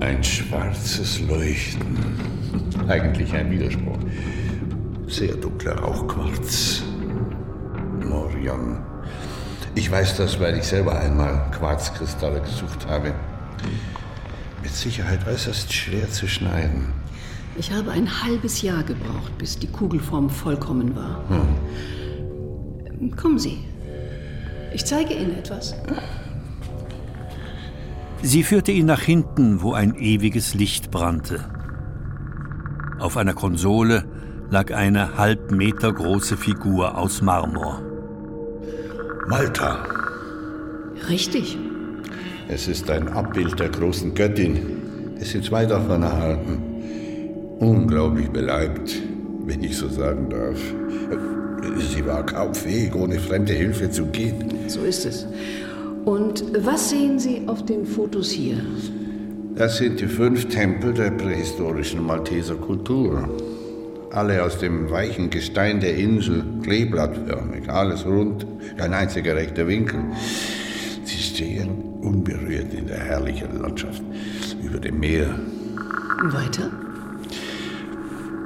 Ein schwarzes Leuchten. Eigentlich ein Widerspruch. Sehr dunkler Rauchquarz. Morion. Ich weiß das, weil ich selber einmal Quarzkristalle gesucht habe. Mit Sicherheit äußerst schwer zu schneiden. Ich habe ein halbes Jahr gebraucht, bis die Kugelform vollkommen war. Hm. Kommen Sie. Ich zeige Ihnen etwas. Sie führte ihn nach hinten, wo ein ewiges Licht brannte. Auf einer Konsole lag eine halb Meter große Figur aus Marmor. Malta. Richtig. Es ist ein Abbild der großen Göttin. Es sind zwei davon erhalten. Unglaublich beleibt, wenn ich so sagen darf. Sie war kaum fähig, ohne fremde Hilfe zu gehen. So ist es. Und was sehen Sie auf den Fotos hier? Das sind die fünf Tempel der prähistorischen Malteser Kultur. Alle aus dem weichen Gestein der Insel, kleeblattförmig, alles rund, kein einziger rechter Winkel. Sie stehen unberührt in der herrlichen Landschaft über dem Meer. Weiter?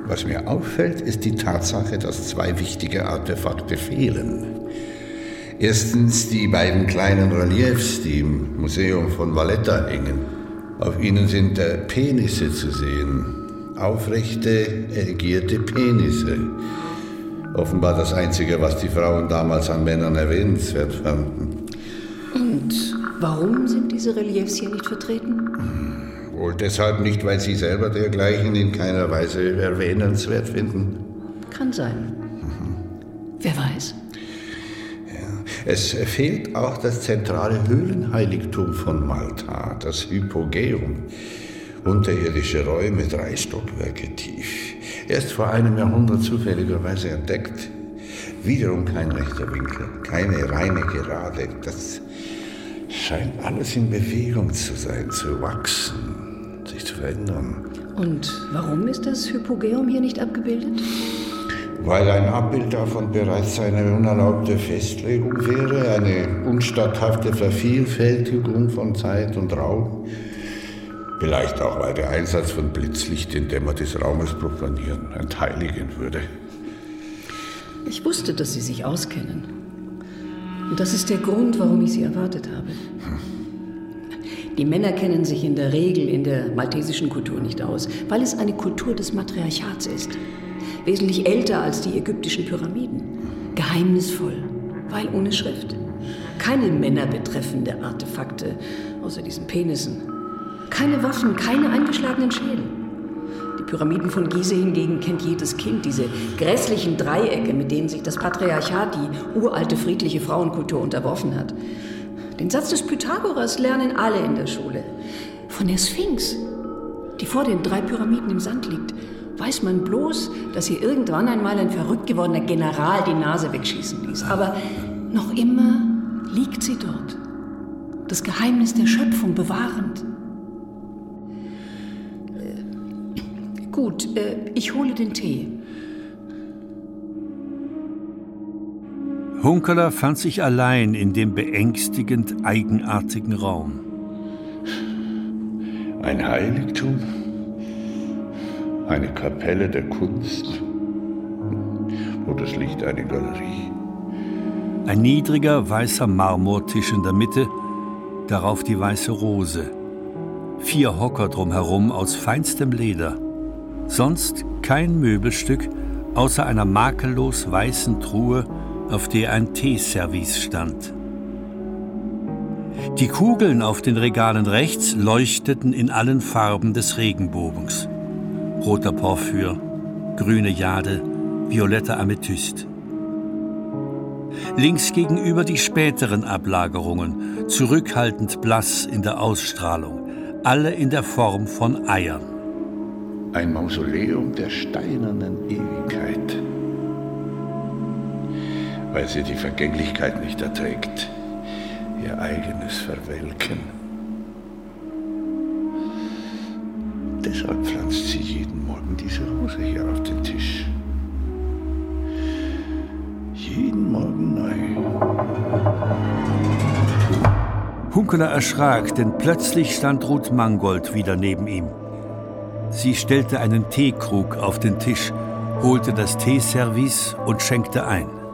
Was mir auffällt, ist die Tatsache, dass zwei wichtige Artefakte fehlen. Erstens die beiden kleinen Reliefs, die im Museum von Valletta hängen. Auf ihnen sind äh, Penisse zu sehen. Aufrechte, erigierte Penisse. Offenbar das Einzige, was die Frauen damals an Männern erwähnenswert fanden. Und warum sind diese Reliefs hier nicht vertreten? Wohl deshalb nicht, weil Sie selber dergleichen in keiner Weise erwähnenswert finden. Kann sein. Wer weiß? Es fehlt auch das zentrale Höhlenheiligtum von Malta, das Hypogeum. Unterirdische Räume, drei Stockwerke tief. Erst vor einem Jahrhundert zufälligerweise entdeckt. Wiederum kein rechter Winkel, keine reine Gerade. Das scheint alles in Bewegung zu sein, zu wachsen, sich zu verändern. Und warum ist das Hypogeum hier nicht abgebildet? Weil ein Abbild davon bereits eine unerlaubte Festlegung wäre, eine unstatthafte Vervielfältigung von Zeit und Raum. Vielleicht auch, weil der Einsatz von Blitzlicht den Dämmer des Raumes profanieren, entheiligen würde. Ich wusste, dass Sie sich auskennen. Und das ist der Grund, warum ich Sie erwartet habe. Die Männer kennen sich in der Regel in der maltesischen Kultur nicht aus, weil es eine Kultur des Matriarchats ist. Wesentlich älter als die ägyptischen Pyramiden. Geheimnisvoll, weil ohne Schrift. Keine männerbetreffende Artefakte, außer diesen Penissen. Keine Waffen, keine eingeschlagenen Schädel. Die Pyramiden von Gizeh hingegen kennt jedes Kind, diese grässlichen Dreiecke, mit denen sich das Patriarchat die uralte friedliche Frauenkultur unterworfen hat. Den Satz des Pythagoras lernen alle in der Schule. Von der Sphinx, die vor den drei Pyramiden im Sand liegt, weiß man bloß, dass hier irgendwann einmal ein verrückt gewordener General die Nase wegschießen ließ. Aber noch immer liegt sie dort. Das Geheimnis der Schöpfung bewahrend. Äh, gut, äh, ich hole den Tee. Hunkeler fand sich allein in dem beängstigend eigenartigen Raum. Ein Heiligtum? Eine Kapelle der Kunst? Oder das Licht eine Galerie? Ein niedriger weißer Marmortisch in der Mitte, darauf die weiße Rose. Vier Hocker drumherum aus feinstem Leder. Sonst kein Möbelstück außer einer makellos weißen Truhe, auf der ein Teeservice stand. Die Kugeln auf den Regalen rechts leuchteten in allen Farben des Regenbogens. Roter Porphyr, grüne Jade, violetter Amethyst. Links gegenüber die späteren Ablagerungen, zurückhaltend blass in der Ausstrahlung, alle in der Form von Eiern. Ein Mausoleum der steinernen Ewigkeit weil sie die Vergänglichkeit nicht erträgt, ihr eigenes Verwelken. Deshalb pflanzt sie jeden Morgen diese Rose hier auf den Tisch. Jeden Morgen neu. Hunkeler erschrak, denn plötzlich stand Ruth Mangold wieder neben ihm. Sie stellte einen Teekrug auf den Tisch, holte das Teeservice und schenkte ein.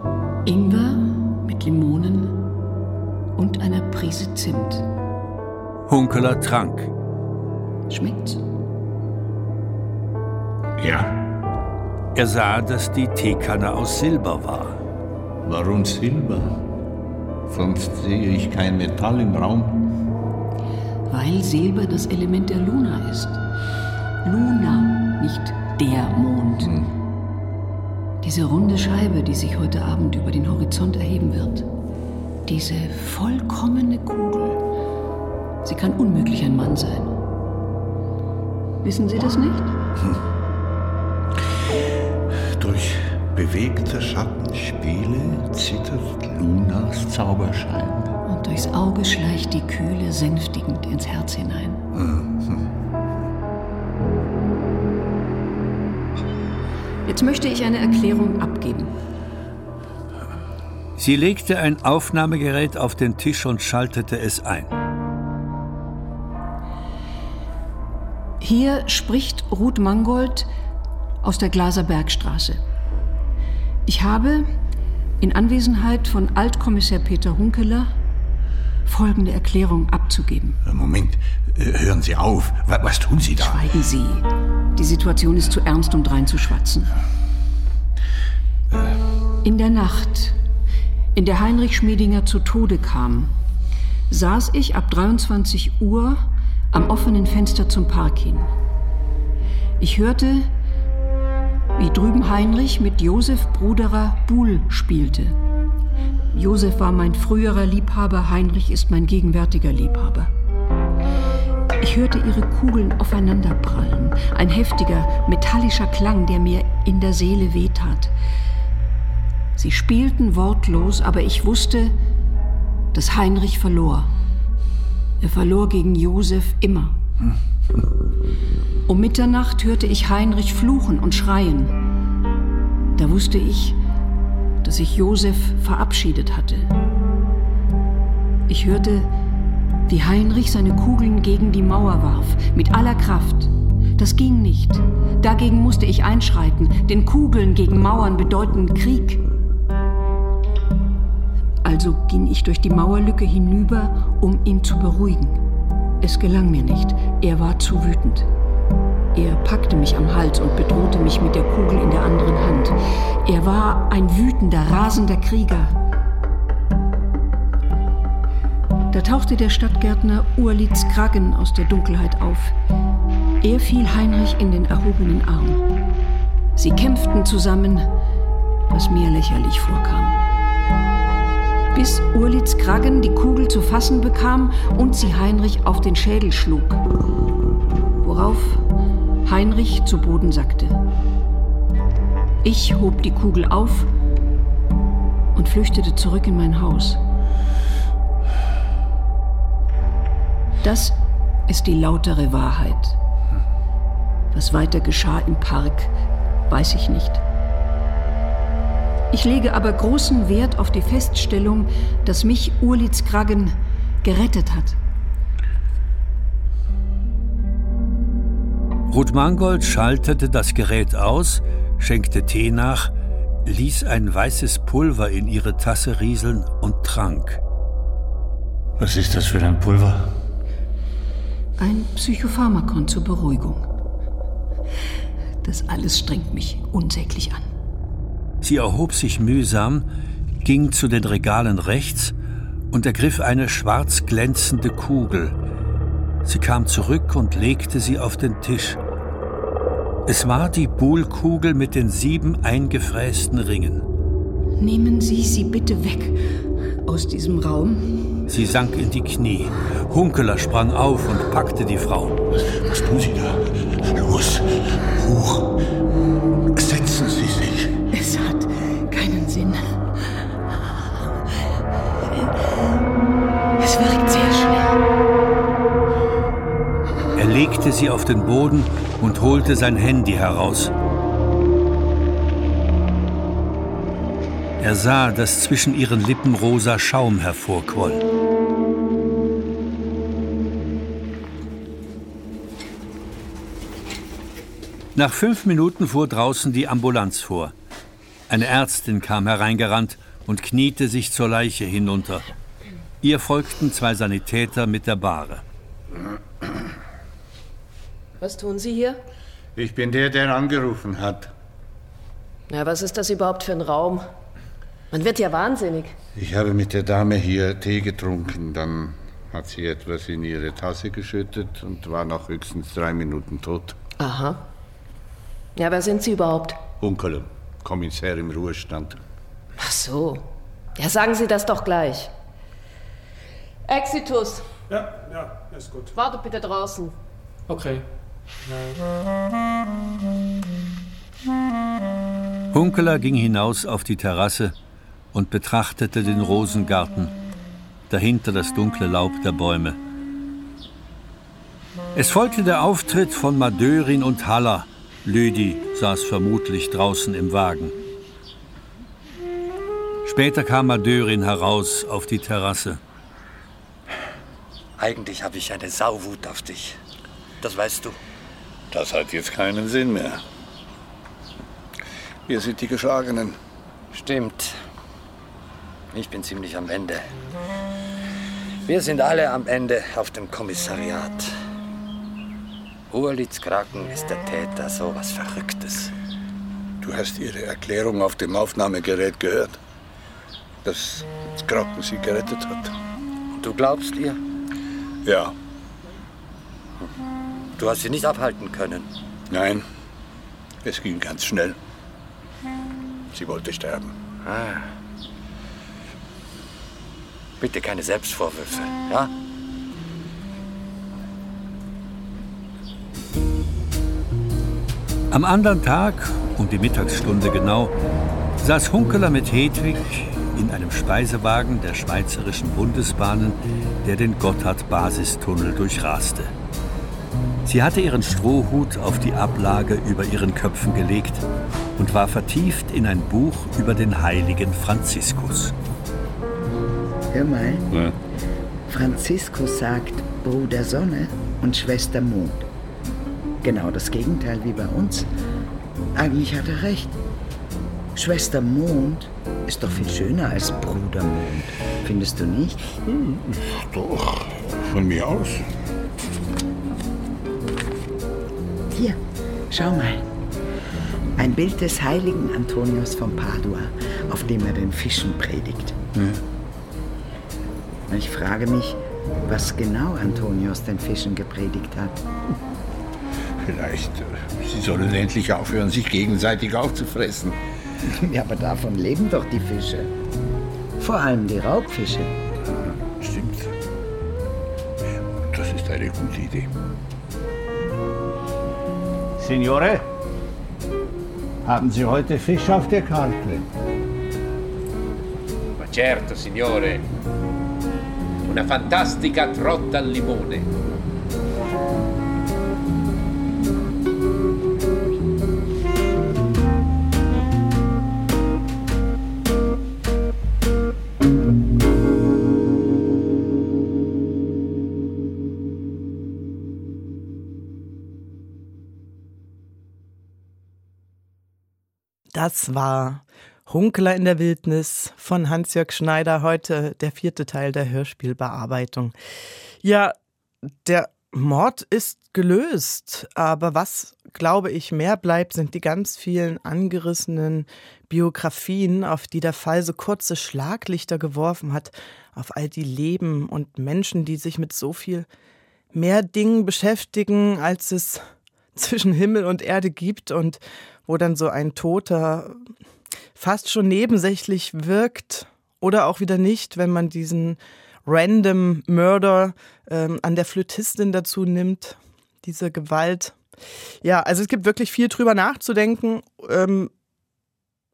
Ingwer mit Limonen und einer Prise Zimt. Hunkeler trank. Schmeckt's? Ja. Er sah, dass die Teekanne aus Silber war. Warum Silber? Sonst sehe ich kein Metall im Raum. Weil Silber das Element der Luna ist. Luna, nicht der Mond. Hm. Diese runde Scheibe, die sich heute Abend über den Horizont erheben wird. Diese vollkommene Kugel. Sie kann unmöglich ein Mann sein. Wissen Sie das nicht? Hm. Durch bewegte Schattenspiele zittert Lunas Zauberschein. Und durchs Auge schleicht die Kühle sänftigend ins Herz hinein. Mhm. Jetzt möchte ich eine Erklärung abgeben. Sie legte ein Aufnahmegerät auf den Tisch und schaltete es ein. Hier spricht Ruth Mangold aus der Glaser Bergstraße. Ich habe in Anwesenheit von Altkommissar Peter Hunkeler folgende Erklärung abzugeben. Moment, äh, hören Sie auf. Was, was tun Sie da? Schweigen Sie. Die Situation ist zu ernst, um dreinzuschwatzen. In der Nacht, in der Heinrich Schmiedinger zu Tode kam, saß ich ab 23 Uhr am offenen Fenster zum Park hin. Ich hörte, wie drüben Heinrich mit Josef Bruderer Buhl spielte. Josef war mein früherer Liebhaber, Heinrich ist mein gegenwärtiger Liebhaber. Ich hörte ihre Kugeln aufeinanderprallen, ein heftiger, metallischer Klang, der mir in der Seele wehtat. Sie spielten wortlos, aber ich wusste, dass Heinrich verlor. Er verlor gegen Josef immer. Um Mitternacht hörte ich Heinrich fluchen und schreien. Da wusste ich, dass sich Josef verabschiedet hatte. Ich hörte, wie Heinrich seine Kugeln gegen die Mauer warf, mit aller Kraft. Das ging nicht. Dagegen musste ich einschreiten, denn Kugeln gegen Mauern bedeuten Krieg. Also ging ich durch die Mauerlücke hinüber, um ihn zu beruhigen. Es gelang mir nicht. Er war zu wütend. Er packte mich am Hals und bedrohte mich mit der Kugel in der anderen Hand. Er war ein wütender, rasender Krieger. Da tauchte der Stadtgärtner Urlitz Kragen aus der Dunkelheit auf. Er fiel Heinrich in den erhobenen Arm. Sie kämpften zusammen, was mir lächerlich vorkam. Bis Urlitz Kragen die Kugel zu fassen bekam und sie Heinrich auf den Schädel schlug. Worauf Heinrich zu Boden sackte. Ich hob die Kugel auf und flüchtete zurück in mein Haus. Das ist die lautere Wahrheit. Was weiter geschah im Park, weiß ich nicht. Ich lege aber großen Wert auf die Feststellung, dass mich Urlitz Kragen gerettet hat. Ruth Mangold schaltete das Gerät aus, schenkte Tee nach, ließ ein weißes Pulver in ihre Tasse rieseln und trank. Was ist das für ein Pulver? Ein Psychopharmakon zur Beruhigung. Das alles strengt mich unsäglich an. Sie erhob sich mühsam, ging zu den Regalen rechts und ergriff eine schwarz glänzende Kugel. Sie kam zurück und legte sie auf den Tisch. Es war die Buhlkugel mit den sieben eingefrästen Ringen. Nehmen Sie sie bitte weg aus diesem Raum. Sie sank in die Knie. Hunkeler sprang auf und packte die Frau. Was tun Sie da? Los, hoch. Setzen Sie legte sie auf den Boden und holte sein Handy heraus. Er sah, dass zwischen ihren Lippen rosa Schaum hervorquoll. Nach fünf Minuten fuhr draußen die Ambulanz vor. Eine Ärztin kam hereingerannt und kniete sich zur Leiche hinunter. Ihr folgten zwei Sanitäter mit der Bahre. Was tun Sie hier? Ich bin der, der angerufen hat. Na, was ist das überhaupt für ein Raum? Man wird ja wahnsinnig. Ich habe mit der Dame hier Tee getrunken. Dann hat sie etwas in ihre Tasse geschüttet und war nach höchstens drei Minuten tot. Aha. Ja, wer sind Sie überhaupt? Unkele, Kommissär im Ruhestand. Ach so. Ja, sagen Sie das doch gleich. Exitus. Ja, ja, ist gut. Warte bitte draußen. Okay. Hunkeler ging hinaus auf die Terrasse und betrachtete den Rosengarten, dahinter das dunkle Laub der Bäume. Es folgte der Auftritt von Madörin und Haller. Lüdi saß vermutlich draußen im Wagen. Später kam Madörin heraus auf die Terrasse. Eigentlich habe ich eine Sauwut auf dich. Das weißt du. Das hat jetzt keinen Sinn mehr. Wir sind die Geschlagenen. Stimmt. Ich bin ziemlich am Ende. Wir sind alle am Ende auf dem Kommissariat. Urlitz Kraken ist der Täter, so was Verrücktes. Du hast ihre Erklärung auf dem Aufnahmegerät gehört, dass Kraken sie gerettet hat. Und du glaubst ihr? Ja. Du hast sie nicht abhalten können. Nein, es ging ganz schnell. Sie wollte sterben. Ah. Bitte keine Selbstvorwürfe, ja? Am anderen Tag, um die Mittagsstunde genau, saß Hunkeler mit Hedwig in einem Speisewagen der Schweizerischen Bundesbahnen, der den Gotthard-Basistunnel durchraste. Sie hatte ihren Strohhut auf die Ablage über ihren Köpfen gelegt und war vertieft in ein Buch über den heiligen Franziskus. Hör mal. Ja. Franziskus sagt Bruder Sonne und Schwester Mond. Genau das Gegenteil wie bei uns. Eigentlich hat er recht. Schwester Mond ist doch viel schöner als Bruder Mond. Findest du nicht? Hm, doch, von mir aus. Schau mal. Ein Bild des heiligen Antonius von Padua, auf dem er den Fischen predigt. Ja. Ich frage mich, was genau Antonius den Fischen gepredigt hat. Vielleicht, äh, sie sollen endlich aufhören, sich gegenseitig aufzufressen. Ja, aber davon leben doch die Fische. Vor allem die Raubfische. Stimmt. Das ist eine gute Idee. Signore, haben Sie heute Fisch auf der Karte? Ma certo, signore. Una fantastica trotta al limone. Das war Hunkler in der Wildnis von Hans-Jörg Schneider, heute der vierte Teil der Hörspielbearbeitung. Ja, der Mord ist gelöst, aber was, glaube ich, mehr bleibt, sind die ganz vielen angerissenen Biografien, auf die der Fall so kurze Schlaglichter geworfen hat, auf all die Leben und Menschen, die sich mit so viel mehr Dingen beschäftigen, als es zwischen Himmel und Erde gibt und wo dann so ein Toter fast schon nebensächlich wirkt oder auch wieder nicht, wenn man diesen random Murder ähm, an der Flötistin dazu nimmt, diese Gewalt. Ja, also es gibt wirklich viel drüber nachzudenken ähm,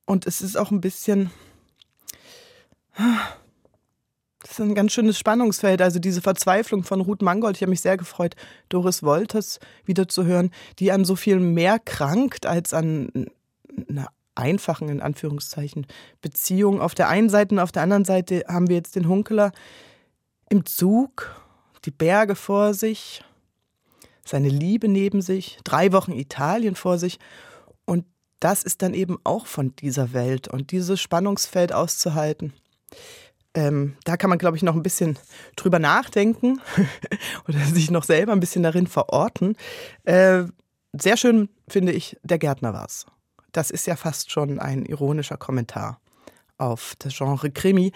und es ist auch ein bisschen das ist ein ganz schönes Spannungsfeld. Also diese Verzweiflung von Ruth Mangold, ich habe mich sehr gefreut, Doris Wolters wieder zu hören, die an so viel mehr krankt als an einer einfachen, in Anführungszeichen, Beziehung auf der einen Seite und auf der anderen Seite haben wir jetzt den Hunkeler im Zug, die Berge vor sich, seine Liebe neben sich, drei Wochen Italien vor sich und das ist dann eben auch von dieser Welt und dieses Spannungsfeld auszuhalten. Ähm, da kann man, glaube ich, noch ein bisschen drüber nachdenken oder sich noch selber ein bisschen darin verorten. Äh, sehr schön finde ich, der Gärtner war's. Das ist ja fast schon ein ironischer Kommentar auf das Genre Krimi.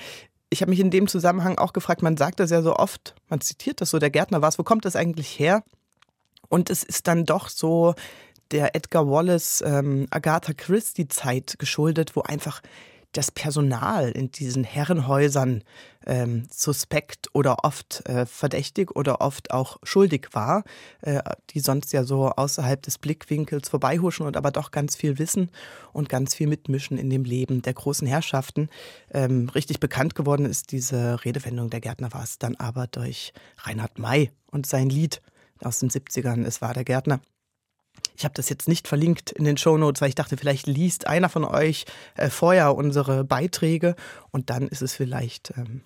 Ich habe mich in dem Zusammenhang auch gefragt, man sagt das ja so oft, man zitiert das so, der Gärtner war's, wo kommt das eigentlich her? Und es ist dann doch so der Edgar Wallace, ähm, Agatha Christie Zeit geschuldet, wo einfach das Personal in diesen Herrenhäusern ähm, suspekt oder oft äh, verdächtig oder oft auch schuldig war, äh, die sonst ja so außerhalb des Blickwinkels vorbeihuschen und aber doch ganz viel wissen und ganz viel mitmischen in dem Leben der großen Herrschaften. Ähm, richtig bekannt geworden ist diese Redewendung der Gärtner war es dann aber durch Reinhard May und sein Lied aus den 70ern, Es war der Gärtner. Ich habe das jetzt nicht verlinkt in den Shownotes, weil ich dachte, vielleicht liest einer von euch äh, vorher unsere Beiträge und dann ist es vielleicht ähm,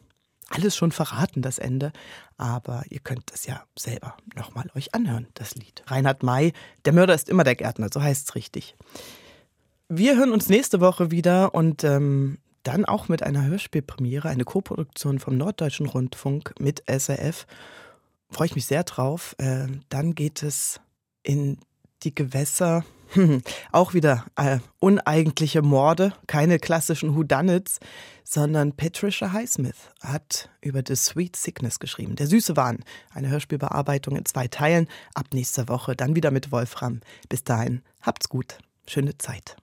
alles schon verraten, das Ende. Aber ihr könnt es ja selber nochmal euch anhören, das Lied. Reinhard May, der Mörder ist immer der Gärtner, so heißt es richtig. Wir hören uns nächste Woche wieder und ähm, dann auch mit einer Hörspielpremiere, eine Koproduktion vom Norddeutschen Rundfunk mit SRF. Freue ich mich sehr drauf. Äh, dann geht es in die Gewässer. Auch wieder äh, uneigentliche Morde, keine klassischen Whodunits, sondern Patricia Highsmith hat über The Sweet Sickness geschrieben. Der süße Wahn, eine Hörspielbearbeitung in zwei Teilen. Ab nächster Woche dann wieder mit Wolfram. Bis dahin, habt's gut. Schöne Zeit.